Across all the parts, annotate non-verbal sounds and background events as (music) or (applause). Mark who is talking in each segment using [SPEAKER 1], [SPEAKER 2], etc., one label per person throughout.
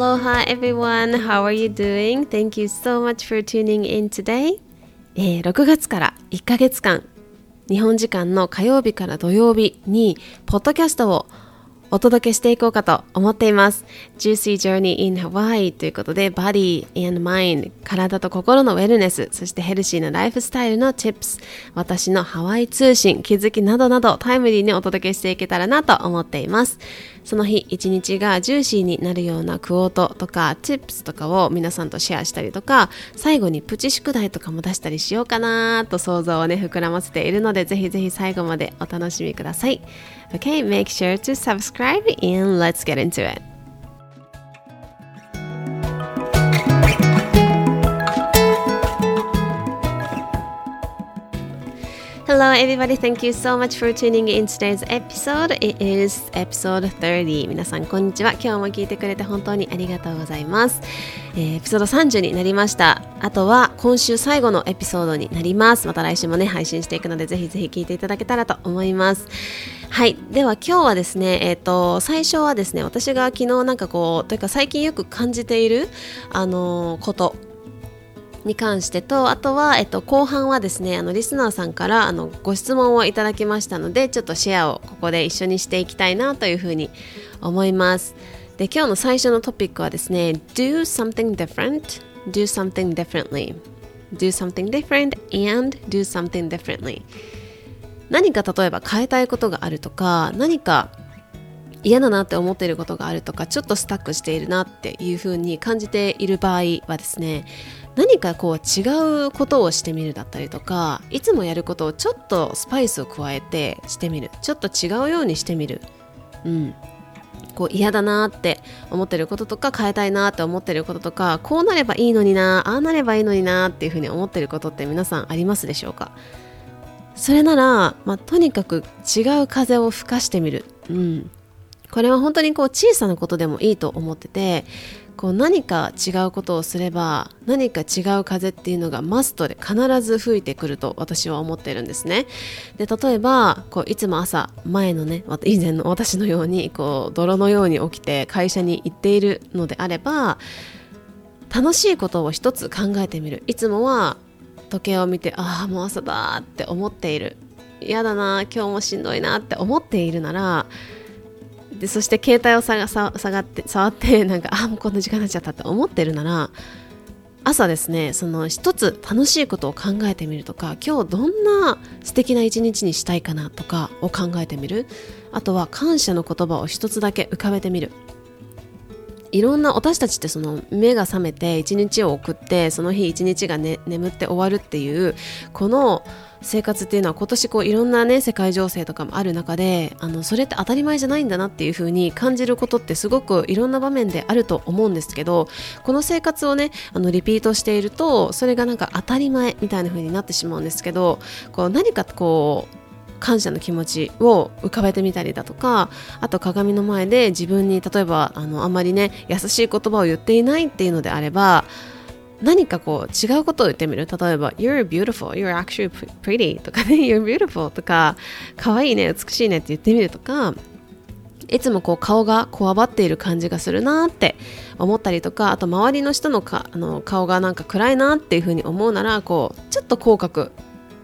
[SPEAKER 1] Aloha everyone, how are you doing? Thank you so much for tuning in today. えー、6月から1ヶ月間、日本時間の火曜日から土曜日に、ポッドキャストをお届けしていこうかと思っています。Juicy Journey in Hawaii ということで、Body and Mind 体と心のウェルネス、そしてヘルシーなライフスタイルの Tips 私のハワイ通信、気づきなどなどタイムリーにお届けしていけたらなと思っています。その日一日がジューシーになるようなクオートとかチップスとかを皆さんとシェアしたりとか、最後にプチ宿題とかも出したりしようかなと想像をね、膨らませているので、ぜひぜひ最後までお楽しみください。OK make sure to subscribe and let's get into it. Hello, everybody. Thank you so much for tuning in today's episode. It is episode 30. 皆さん、こんにちは。今日も聞いてくれて本当にありがとうございます。えー、エピソード30になりました。あとは今週最後のエピソードになります。また来週もね、配信していくので、ぜひぜひ聞いていただけたらと思います。はい。では今日はですね、えっ、ー、と、最初はですね、私が昨日なんかこう、というか最近よく感じている、あのー、ことに関してとあとは、えっと、後半はですねあのリスナーさんからあのご質問をいただきましたのでちょっとシェアをここで一緒にしていきたいなというふうに思います。で今日の最初のトピックはですね Do something different do something differently. Do something different and do something differently. 何か例えば変えたいことがあるとか何か嫌だなって思っていることがあるとかちょっとスタックしているなっていうふうに感じている場合はですね何かこう違うことをしてみるだったりとかいつもやることをちょっとスパイスを加えてしてみる。ちょっと違うようにしてみる、うん、こう嫌だなって思ってることとか変えたいなって思ってることとかこうなればいいのになああなればいいのになっていうふうに思ってることって皆さんありますでしょうか？それなら、まあ、とにかく違う風を吹かしてみる、うん、これは本当にこう小さなことでもいいと思っててこう何か違うことをすれば何か違う風っていうのがマストで必ず吹いてくると私は思ってるんですね。で例えばこういつも朝前のね以前の私のようにこう泥のように起きて会社に行っているのであれば楽しいことを一つ考えてみる。いつもは時計を見てああもう朝だって思っている。嫌だな今日もしんどいなって思っているならでそして携帯を下が下がって触って (laughs) なんかあもうこんな時間になっちゃったって思ってるなら朝ですねその一つ楽しいことを考えてみるとか今日どんな素敵な一日にしたいかなとかを考えてみる。あとは感謝の言葉を一つだけ浮かべてみる。いろんな私たちってその目が覚めて一日を送ってその日一日が、ね、眠って終わるっていうこの生活っていうのは今年こういろんなね世界情勢とかもある中であのそれって当たり前じゃないんだなっていう風に感じることってすごくいろんな場面であると思うんですけどこの生活をねあのリピートしているとそれがなんか当たり前みたいな風になってしまうんですけどこう何かこう感謝の気持ちを浮かべてみたりだとかあと鏡の前で自分に例えばあのあんまりね優しい言葉を言っていないっていうのであれば何かこう違うことを言ってみる。例えば You're beautiful, you're actually pretty とかね。(laughs) You're beautiful とか可愛いね美しいねって言ってみるとかいつもこう顔がこわばっている感じがするなって思ったりとかあと周りの人のかあの顔がなんか暗いなっていうふうに思うならこうちょっと口角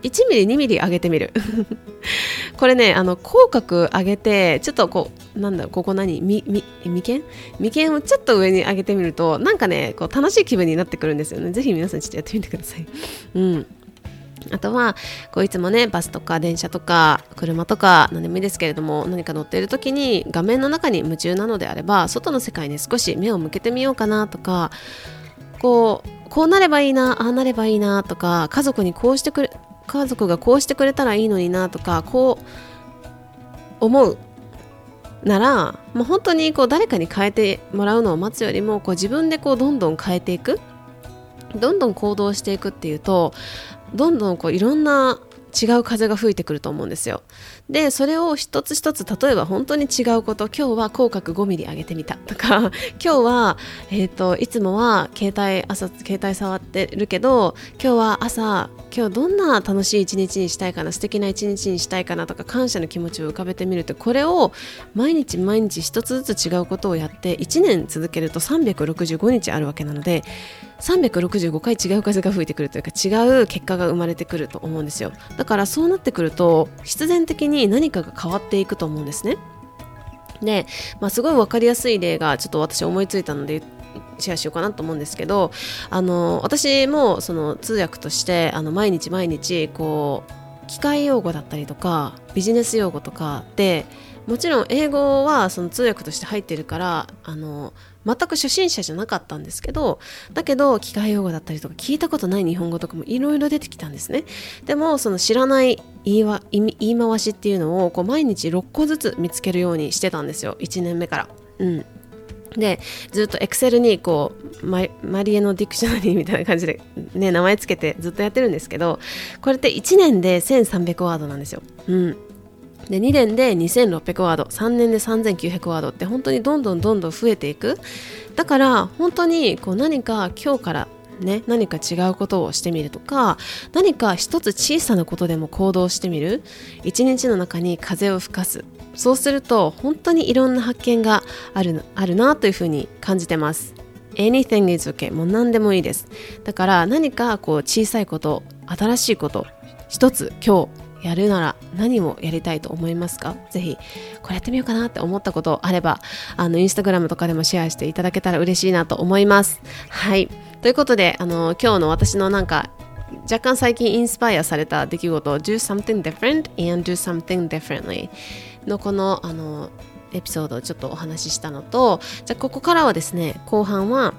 [SPEAKER 1] 1ミリ2ミリ上げてみる。(laughs) これねあの口角上げてちょっとこうなんだここ何？みみ眉間？眉間をちょっと上に上げてみるとなんかねこう楽しい気分になってくるんですよね。ぜひ皆さんちょっとやってみてください。(laughs) うん。あとはこういつもねバスとか電車とか車とか何でもいいですけれども何か乗っている時に画面の中に夢中なのであれば外の世界に少し目を向けてみようかなとかこうこうなればいいなああなればいいなとか家族にこうしてくれ家族がこうしてくれたらいいのになとかこう思う。なら、もう本当にこう誰かに変えてもらうのを待つよりもこう自分でこうどんどん変えていく。どんどん行動していくっていうとどんどんこういろんな違う風が吹いてくると思うんですよ。でそれを一つ一つ例えば本当に違うこと今日は口角5ミリ上げてみたとか (laughs) 今日は、えーと、いつもは携帯朝携帯触ってるけど今日は朝今日どんな楽しい一日にしたいかな素敵な一日にしたいかなとか感謝の気持ちを浮かべてみるとこれを毎日毎日一つずつ違うことをやって1年続けると365日あるわけなので365回違う風が吹いてくるというか違う結果が生まれてくると思うんですよ。だからそうなってくると必然的に何かが変わっていくと思うんですね。で、まあ、すごい分かりやすい例がちょっと私思いついたのでシェアしようかなと思うんですけどあの私もその通訳としてあの毎日毎日こう機械用語だったりとかビジネス用語とかでもちろん英語はその通訳として入ってるからあの全く初心者じゃなかったんですけどだけど機械用語だったりとか聞いたことない日本語とかもいろいろ出てきたんですね。でもその知らない言い言い回しっていうのをこう毎日6個ずつ見つけるようにしてたんですよ。1年目から。うん。でずっとエクセルにこうマリエのディクショナリーみたいな感じで、ね、名前つけてずっとやってるんですけどこれって1年で1300ワードなんですよ。うん、で2年で2600ワード。3年で3900ワード。って本当にどんどんどんどん増えていく。だから本当にこう何か今日からね、何か違うことをしてみるとか何か一つ小さなことでも行動してみる。一日の中に風を吹かす。そうすると本当にいろんな発見があるあるなというふうに感じてます。Anything is okay もう何でもいいです。だから何かこう小さいこと新しいこと一つ今日やるなら何をやりたいと思いますか？ぜひこれやってみようかなって思ったことあればあのインスタグラムとかでもシェアしていただけたら嬉しいなと思います。はい。ということであの今日の私のなんか若干最近インスパイアされた出来事 Do something different and do something differently のこのあのエピソードをちょっとお話ししたのとじゃあここからはですね後半は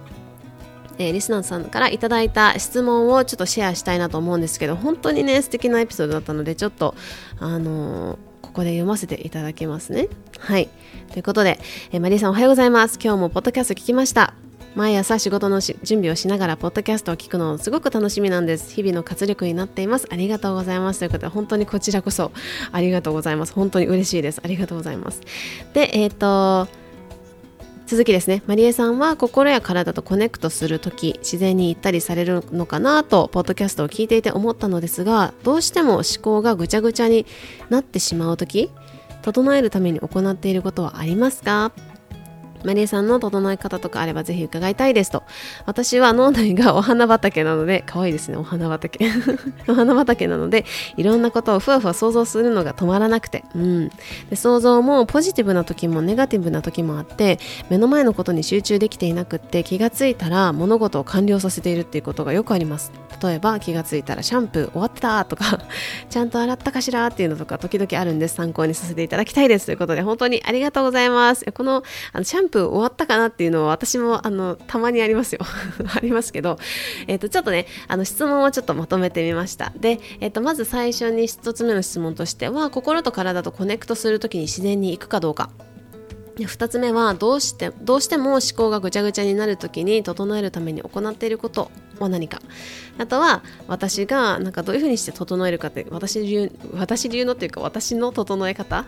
[SPEAKER 1] えー、リスナーさんからいただいた質問をちょっとシェアしたいなと思うんですけど本当にね素敵なエピソードだったのでちょっとあのー、ここで読ませていただきますね。はい。ということで、えー、マリーさんおはようございます。今日もポッドキャスト聞きました。毎朝仕事の準備をしながらポッドキャストを聞くのすごく楽しみなんです。日々の活力になっています。ありがとうございます。ということで本当にこちらこそありがとうございます。本当に嬉しいです。ありがとうございます。でえっ、と続きですね。マリエさんは心や体とコネクトする時自然に行ったりされるのかなとポッドキャストを聞いていて思ったのですがどうしても思考がぐちゃぐちゃになってしまう時整えるために行っていることはありますか？マリエさんの整え方とかあればぜひ伺いたいですと。私は脳内がお花畑なので、可愛いですね、お花畑。(laughs) お花畑なので、いろんなことをふわふわ想像するのが止まらなくて。うん。で想像もポジティブな時もネガティブな時もあって、目の前のことに集中できていなくって、気がついたら物事を完了させているっていうことがよくあります。例えば気がついたらシャンプー終わったとか (laughs) ちゃんと洗ったかしらっていうのとか時々あるんです参考にさせていただきたいですということで本当にありがとうございますこのあのシャンプー終わったかなっていうのは私もあのたまにありますよ。(laughs) ありますけど、えー、とちょっとねあの質問をちょっとまとめてみました。で、えー、とまず最初に1つ目の質問としては心と体とコネクトする時に自然に行くかどうか。2つ目はどうしてどうしても思考がぐちゃぐちゃになるときに整えるために行っていることは何か。あとは私がなんかどういうふうにして整えるかって私流私流のっていうか私の整え方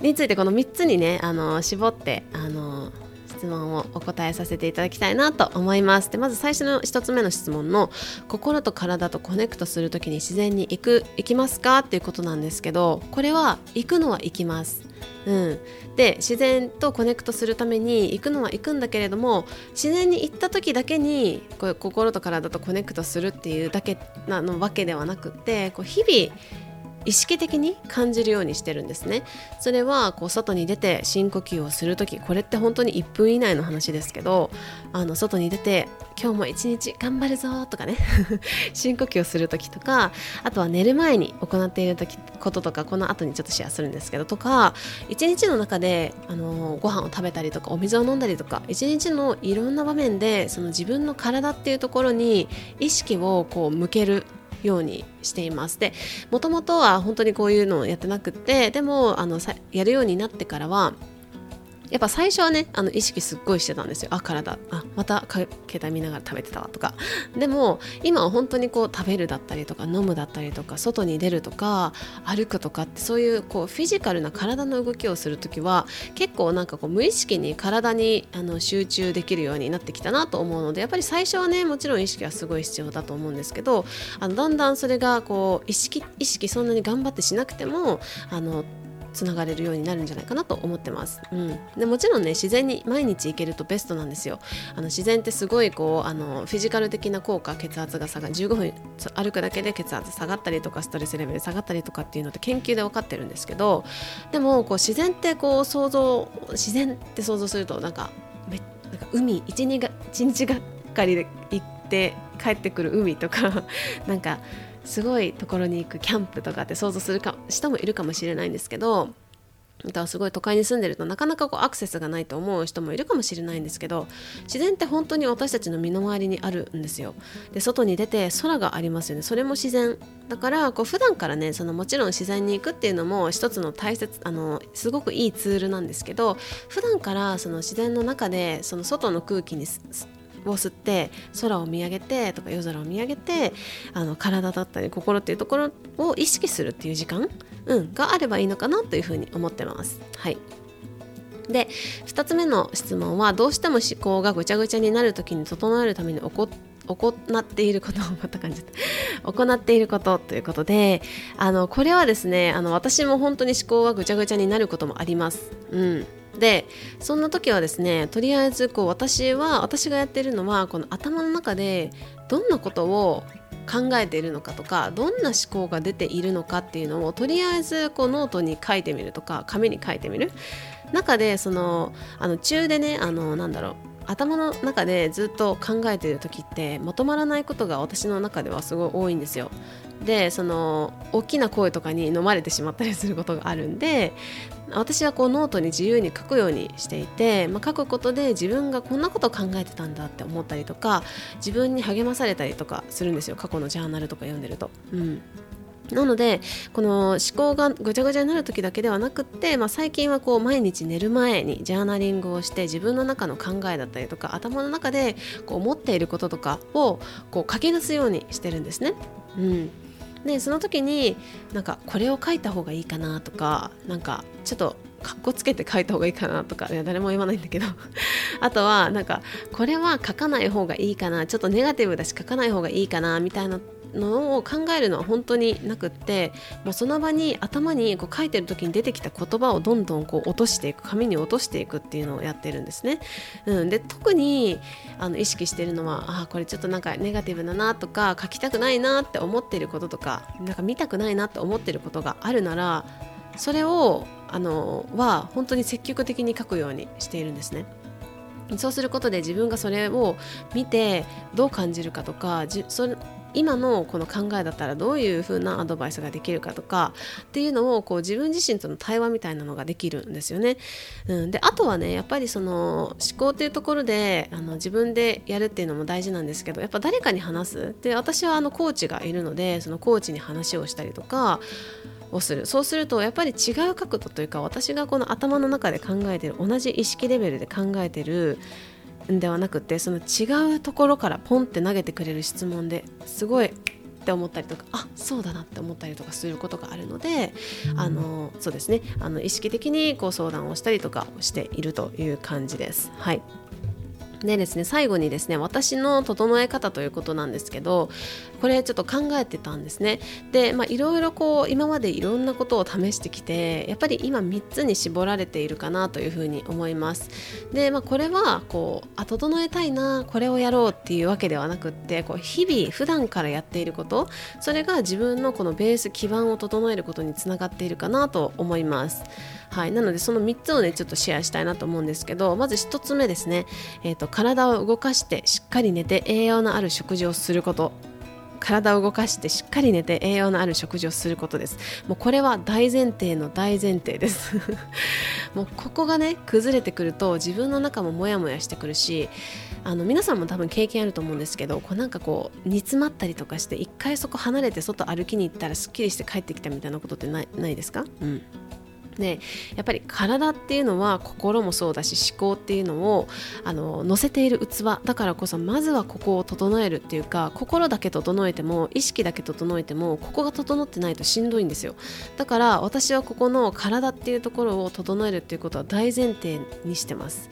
[SPEAKER 1] についてこの3つにねあの絞ってあの質問をお答えさせていただきたいなと思います。でまず最初の1つ目の質問の心と体と connect する時に自然に行く行きますかっていうことなんですけどこれは行くのは行きます。うん、で自然と connect するために行くのは行くんだけれども自然に行った時だけにこう心と体とコネクトするっていうだけなのわけではなくってこう日々意識的に感じるようにしてるんですね。それはこう外に出て深呼吸をする時これって本当に1分以内の話ですけどあの外に出て今日も一日頑張るぞとかね (laughs) 深呼吸をする時とかあとは寝る前に行っている時こととかこの後にちょっとシェアするんですけどとか一日の中であのご飯を食べたりとかお水を飲んだりとか一日のいろんな場面でその自分の体っていうところに意識をこう向けるようにしています。でもともとは本当にこういうのをやってなくてでもあのやるようになってからはやっぱ最初はねあの意識すっごいしてたんですよ。あ体。あまた携帯見ながら食べてたわとか。でも今は本当にこう食べるだったりとか飲むだったりとか外に出るとか歩くとかってそういうこうフィジカルな体の動きをする時は結構なんかこう無意識に体にあの集中できるようになってきたなと思うのでやっぱり最初はねもちろん意識はすごい必要だと思うんですけどあのだんだんそれがこう意識意識そんなに頑張ってしなくてもあのつながれるようになるんじゃないかなと思ってます、うん、でもちろんね自然に毎日行けるとベストなんですよ。あの自然ってすごいこうあのフィジカル的な効果血圧が下がる。15分歩くだけで血圧下がったりとかストレスレベル下がったりとかっていうのって研究で分かってるんですけどでもこう自然ってこう想像自然って想像するとなんかめなんか海一日が一日がかりで行って帰ってくる海とか (laughs) なんかすごいところに行くキャンプとかって想像するか人もいるかもしれないんですけどあとはすごい都会に住んでるとなかなかこうアクセスがないと思う人もいるかもしれないんですけど自然って本当に私たちの身の回りにあるんですよ。で外に出て空がありますよね。それも自然だからこう普段からねそのもちろん自然に行くっていうのも一つの大切あのすごくいいツールなんですけど普段からその自然の中でその外の空気にを吸って空を見上げてとか夜空を見上げてあの体だったり心っていうところを意識するっていう時間、うん、があればいいのかなというふうに思ってます。はいで2つ目の質問はどうしても思考がぐちゃぐちゃになる時に整えるために行っていることまた感じ (laughs) 行っていることということであのこれはですねあの私も本当に思考がぐちゃぐちゃになることもあります。うんでそんな時はですねとりあえずこう私は私がやってるのはこの頭の中でどんなことを考えているのかとかどんな思考が出ているのかっていうのをとりあえずこうノートに書いてみるとか紙に書いてみる。中でそのあの中でねあのなんだろう頭の中でずっと考えてる時ってまとまらないことが私の中ではすごい多いんですよ。でその大きな声とかに飲まれてしまったりすることがあるんで私はこうノートに自由に書くようにしていて、まあ、書くことで自分がこんなこと考えてたんだって思ったりとか自分に励まされたりとかするんですよ過去のジャーナルとか読んでると。うんなのでこの思考がぐちゃぐちゃになる時だけではなくって、まあ、最近はこう毎日寝る前にジャーナリングをして自分の中の考えだったりとか頭の中でこう思っていることとかをこう書き出すようにしてるんですね。うんでその時になんかこれを書いた方がいいかなとかなんかちょっとかっこつけて書いた方がいいかなとかいや誰も言わないんだけど (laughs) あとはなんかこれは書かない方がいいかなちょっとネガティブだし書かない方がいいかなみたいなのを考えるのは本当になくってもうその場に頭にこう書いてる時に出てきた言葉をどんどんこう落としていく紙に落としていくっていうのをやってるんですね。うん、で特にあの意識してるのはあこれちょっとなんかネガティブだなとか書きたくないなって思ってることとかなんか見たくないなって思ってることがあるならそれをあのは本当に積極的に書くようにしているんですね。そうすることで自分がそれを見てどう感じるかとかじそ今のこの考えだったらどういう風なアドバイスができるかとかっていうのをこう自分自身との対話みたいなのができるんですよね。うん、であとはねやっぱりその思考っていうところであの自分でやるっていうのも大事なんですけどやっぱ誰かに話す。で私はあのコーチがいるのでそのコーチに話をしたりとかをする。そうするとやっぱり違う角度というか私がこの頭の中で考えてる同じ意識レベルで考えてるではなくてその違うところからポンって投げてくれる質問ですごいって思ったりとかあそうだなって思ったりとかすることがあるのであのそうですねあの意識的にこう相談をしたりとかしているという感じです。はいでですね最後にですね私の整え方ということなんですけどこれちょっと考えてたんですね。でいろいろこう今までいろんなことを試してきてやっぱり今3つに絞られているかなというふうに思います。でまあこれはこうあ整えたいなこれをやろうっていうわけではなくってこう日々普段からやっていることそれが自分のこのベース基盤を整えることにつながっているかなと思います。はい、なのでその3つをねちょっとシェアしたいなと思うんですけどまず1つ目ですね、えーと、体を動かしてしっかり寝て栄養のある食事をすること。体を動かしてしっかり寝て栄養のある食事をすることです。もうこれは大前提の大前提です。(laughs) もうここがね崩れてくると自分の中もモヤモヤしてくるしあの皆さんも多分経験あると思うんですけどこうなんかこう煮詰まったりとかして一回そこ離れて外歩きに行ったらすっきりして帰ってきたみたいなことってないないですか？うん。でやっぱり体っていうのは心もそうだし思考っていうのをあの乗せている器。だからこそまずはここを整えるっていうか心だけ整えても意識だけ整えてもここが整ってないとしんどいんですよ。だから私はここの体っていうところを整えるっていうことは大前提にしてます。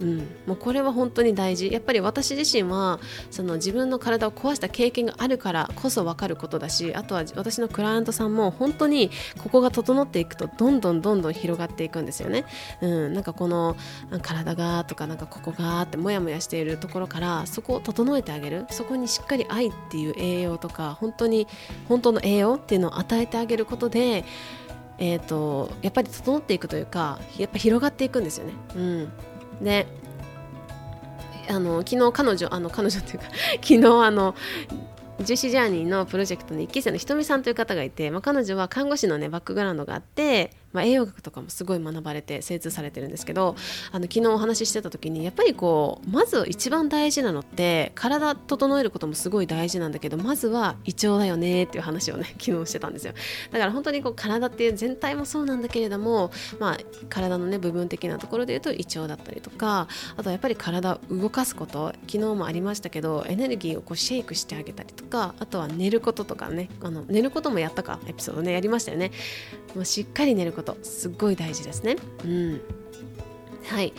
[SPEAKER 1] うん、もうこれは本当に大事。やっぱり私自身はその自分の体を壊した経験があるからこそ分かることだしあとは私のクライアントさんも本当にここが整っていくとどんどんどんどん広がっていくんですよね、うん、なんかこの体がとかなんかここがってモヤモヤしているところからそこを整えてあげる。そこにしっかり愛っていう栄養とか本当に本当の栄養っていうのを与えてあげることでえー、とやっぱり整っていくというかやっぱ広がっていくんですよね。うん、であの昨日彼女あの彼女っていうか (laughs) 昨日あのジュシジャーニーのプロジェクトの1期生のひとみさんという方がいて、まあ、彼女は看護師のねバックグラウンドがあってまあ、栄養学とかもすごい学ばれて精通されてるんですけどあの昨日お話ししてた時にやっぱりこうまず一番大事なのって体整えることもすごい大事なんだけどまずは胃腸だよねっていう話をね昨日してたんですよ。だから本当にこう体っていう全体もそうなんだけれども、まあ、体のね部分的なところで言うと胃腸だったりとかあとはやっぱり体を動かすこと昨日もありましたけどエネルギーをこうシェイクしてあげたりとかあとは寝ることとかねあの寝ることもやったかエピソードねやりましたよね。もうしっかり寝ること。とすっごい大事ですね。うん。はい、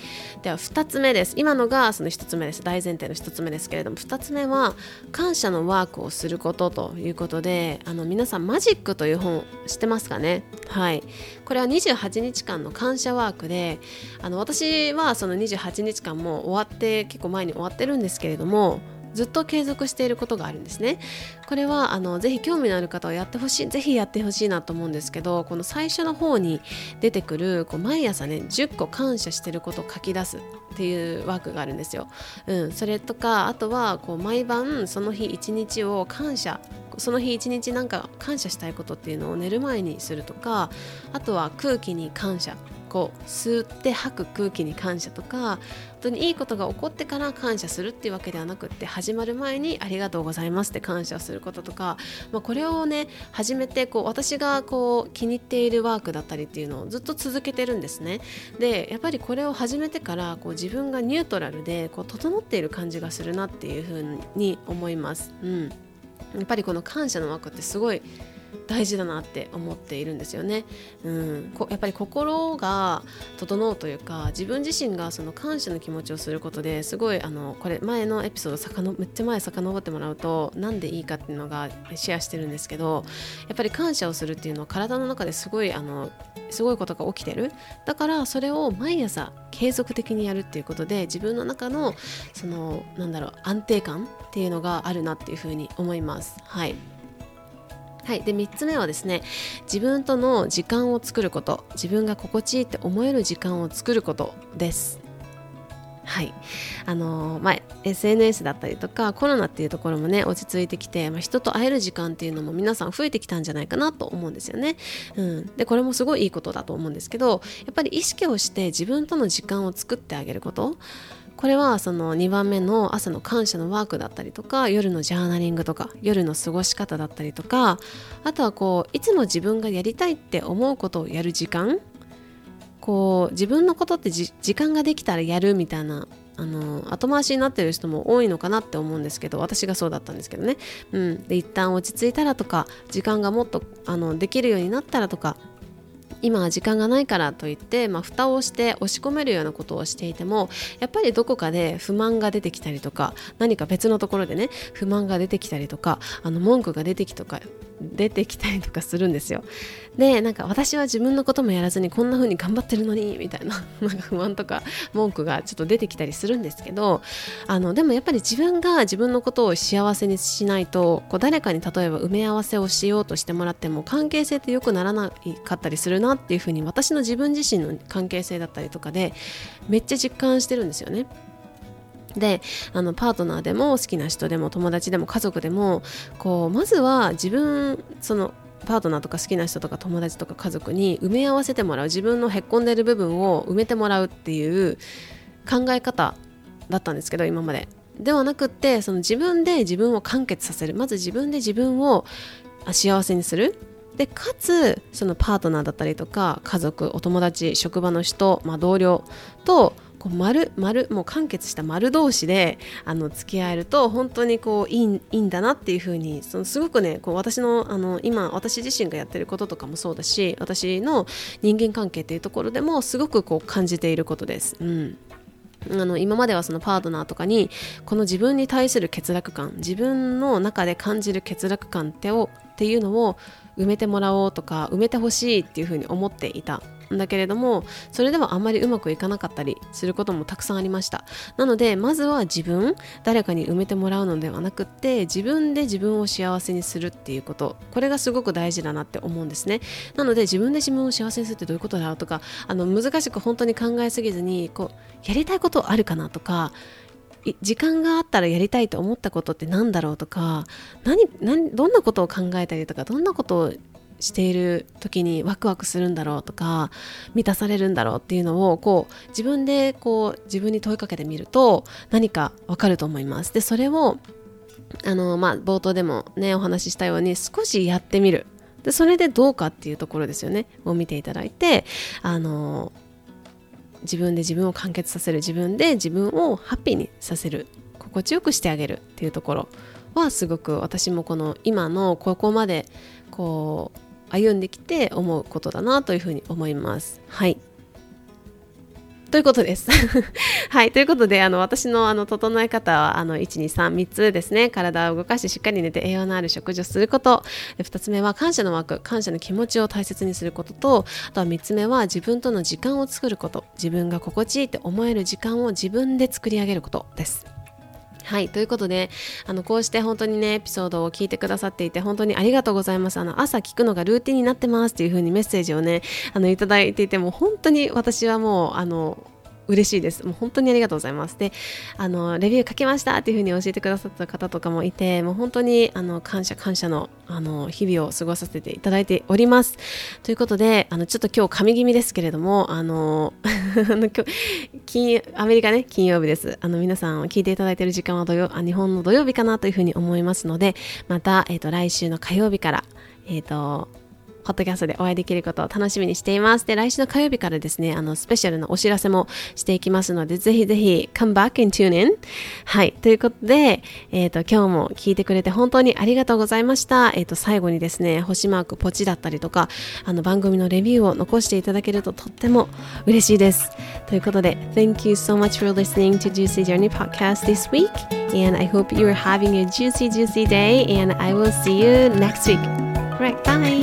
[SPEAKER 1] では2つ目です。今のがその1つ目です。大前提の1つ目ですけれども2つ目は感謝のワークをすることということであの皆さんマジックという本知ってますかね？はい。これは28日間の感謝ワークであの私はその28日間も終わって結構前に終わってるんですけれどもずっと継続していることがあるんですね。これはあのぜひ興味のある方はやってほしいぜひやってほしいなと思うんですけどこの最初の方に出てくるこう毎朝ね10個感謝してることを書き出すっていうワークがあるんですよ、うん、それとかあとはこう毎晩その日一日を感謝その日一日なんか感謝したいことっていうのを寝る前にするとかあとは空気に感謝こう吸って吐く空気に感謝とか本当にいいことが起こってから感謝するっていうわけではなくって始まる前にありがとうございますって感謝をすることとか、まあ、これをね始めてこう私がこう気に入っているワークだったりっていうのをずっと続けてるんですね。でやっぱりこれを始めてからこう自分がニュートラルでこう整っている感じがするなっていうふうに思います、うん、やっぱりこの感謝のワークってすごい大事だなって思っているんですよね。うん、やっぱり心が整うというか自分自身がその感謝の気持ちをすることですごいあのこれ前のエピソードさかのめっちゃ前遡ってもらうと何でいいかっていうのがシェアしてるんですけどやっぱり感謝をするっていうのは体の中ですごいあのすごいことが起きてるだからそれを毎朝継続的にやるっていうことで自分の中のそのなんだろう安定感っていうのがあるなっていうふうに思います。はいはい、で3つ目はですね自分との時間を作ること。自分が心地いいって思える時間を作ることです。はい。あのー、まあ、SNS だったりとかコロナっていうところもね落ち着いてきて、まあ、人と会える時間っていうのも皆さん増えてきたんじゃないかなと思うんですよね。うん、でこれもすごいいいことだと思うんですけどやっぱり意識をして自分との時間を作ってあげること。これはその2番目の朝の感謝のワークだったりとか夜のジャーナリングとか夜の過ごし方だったりとかあとはこういつも自分がやりたいって思うことをやる時間。こう自分のことって時間ができたらやるみたいなあの後回しになってる人も多いのかなって思うんですけど私がそうだったんですけどね、うん、で一旦落ち着いたらとか時間がもっとあのできるようになったらとか今は時間がないからといって、まあ、蓋をして押し込めるようなことをしていてもやっぱりどこかで不満が出てきたりとか何か別のところでね不満が出てきたりとかあの文句が出てきとか出てきたりとかするんですよでなんか私は自分のこともやらずにこんな風に頑張ってるのにみたいな (laughs) なんか不満とか文句がちょっと出てきたりするんですけどあのでもやっぱり自分が自分のことを幸せにしないとこう誰かに例えば埋め合わせをしようとしてもらっても関係性って良くならなかったりするなっていう風に私の自分自身の関係性だったりとかでめっちゃ実感してるんですよね。であのパートナーでも好きな人でも友達でも家族でもこうまずは自分そのパートナーとか好きな人とか友達とか家族に埋め合わせてもらう。自分のへっこんでる部分を埋めてもらうっていう考え方だったんですけど今まで。ではなくってその自分で自分を完結させる。まず自分で自分を幸せにする。でかつそのパートナーだったりとか家族お友達職場の人、まあ、同僚とこう丸丸もう完結した丸同士であの付き合えると本当にこういいいいんだなっていうふうにそのすごくねこう私のあの今私自身がやってることとかもそうだし私の人間関係っていうところでもすごくこう感じていることです。うんあの今まではそのパートナーとかにこの自分に対する欠落感自分の中で感じる欠落感ってをっていうのを埋めてもらおうとか埋めてほしいっていうふうに思っていただけれどもそれではあんまりうまくいかなかったりすることもたくさんありました。なのでまずは自分誰かに埋めてもらうのではなくって自分で自分を幸せにするっていうこと。これがすごく大事だなって思うんですね。なので自分で自分を幸せにするってどういうことだろうとかあの難しく本当に考えすぎずにこうやりたいことあるかなとか時間があったらやりたいと思ったことって何だろうとか何何どんなことを考えたりとかどんなことをしている時にワクワクするんだろうとか満たされるんだろうっていうのをこう自分でこう自分に問いかけてみると何かわかると思います。でそれをあのまあ冒頭でもねお話ししたように少しやってみる。でそれでどうかっていうところですよね。を見ていただいてあの自分で自分を完結させる。自分で自分をハッピーにさせる。心地よくしてあげるっていうところはすごく私もこの今のここまでこう歩んできて思うことだなというふうに思います。はいということです。(laughs) はい。ということで、あの、私の、あの、整え方は、あの、1、2、3、3つですね。体を動かししっかり寝て栄養のある食事をすること。で2つ目は、感謝の枠、感謝の気持ちを大切にすることと、あとは3つ目は、自分との時間を作ること。自分が心地いいって思える時間を自分で作り上げることです。はい。ということで、あの、こうして本当にね、エピソードを聞いてくださっていて、本当にありがとうございます。あの、朝聞くのがルーティンになってますっていう風にメッセージをね、あの、いただいていて、も本当に私はもう、あの、嬉しいです。もう本当にありがとうございます。で、あの、レビュー書きましたっていうふうに教えてくださった方とかもいて、もう本当に、あの、感謝感謝の、あの、日々を過ごさせていただいております。ということで、あの、ちょっと今日神気味ですけれども、あの、(laughs) 金、アメリカね、金曜日です。あの、皆さん聞いていただいている時間は土曜、あ日本の土曜日かなというふうに思いますので、また、えっ、ー、と、来週の火曜日から、えっ、ー、と、ポッドキャストでお会いできることを楽しみにしています。で、来週の火曜日からですね、あの、スペシャルなお知らせもしていきますので、ぜひぜひ、come back and tune in. はい。ということで、えっ、ー、と、今日も聞いてくれて本当にありがとうございました。えっ、ー、と、最後にですね、星マークポチだったりとか、あの、番組のレビューを残していただけるととっても嬉しいです。ということで、Thank you so much for listening to Juicy Journey Podcast this week. And I hope you are having a juicy, juicy day. And I will see you next week. Right, bye.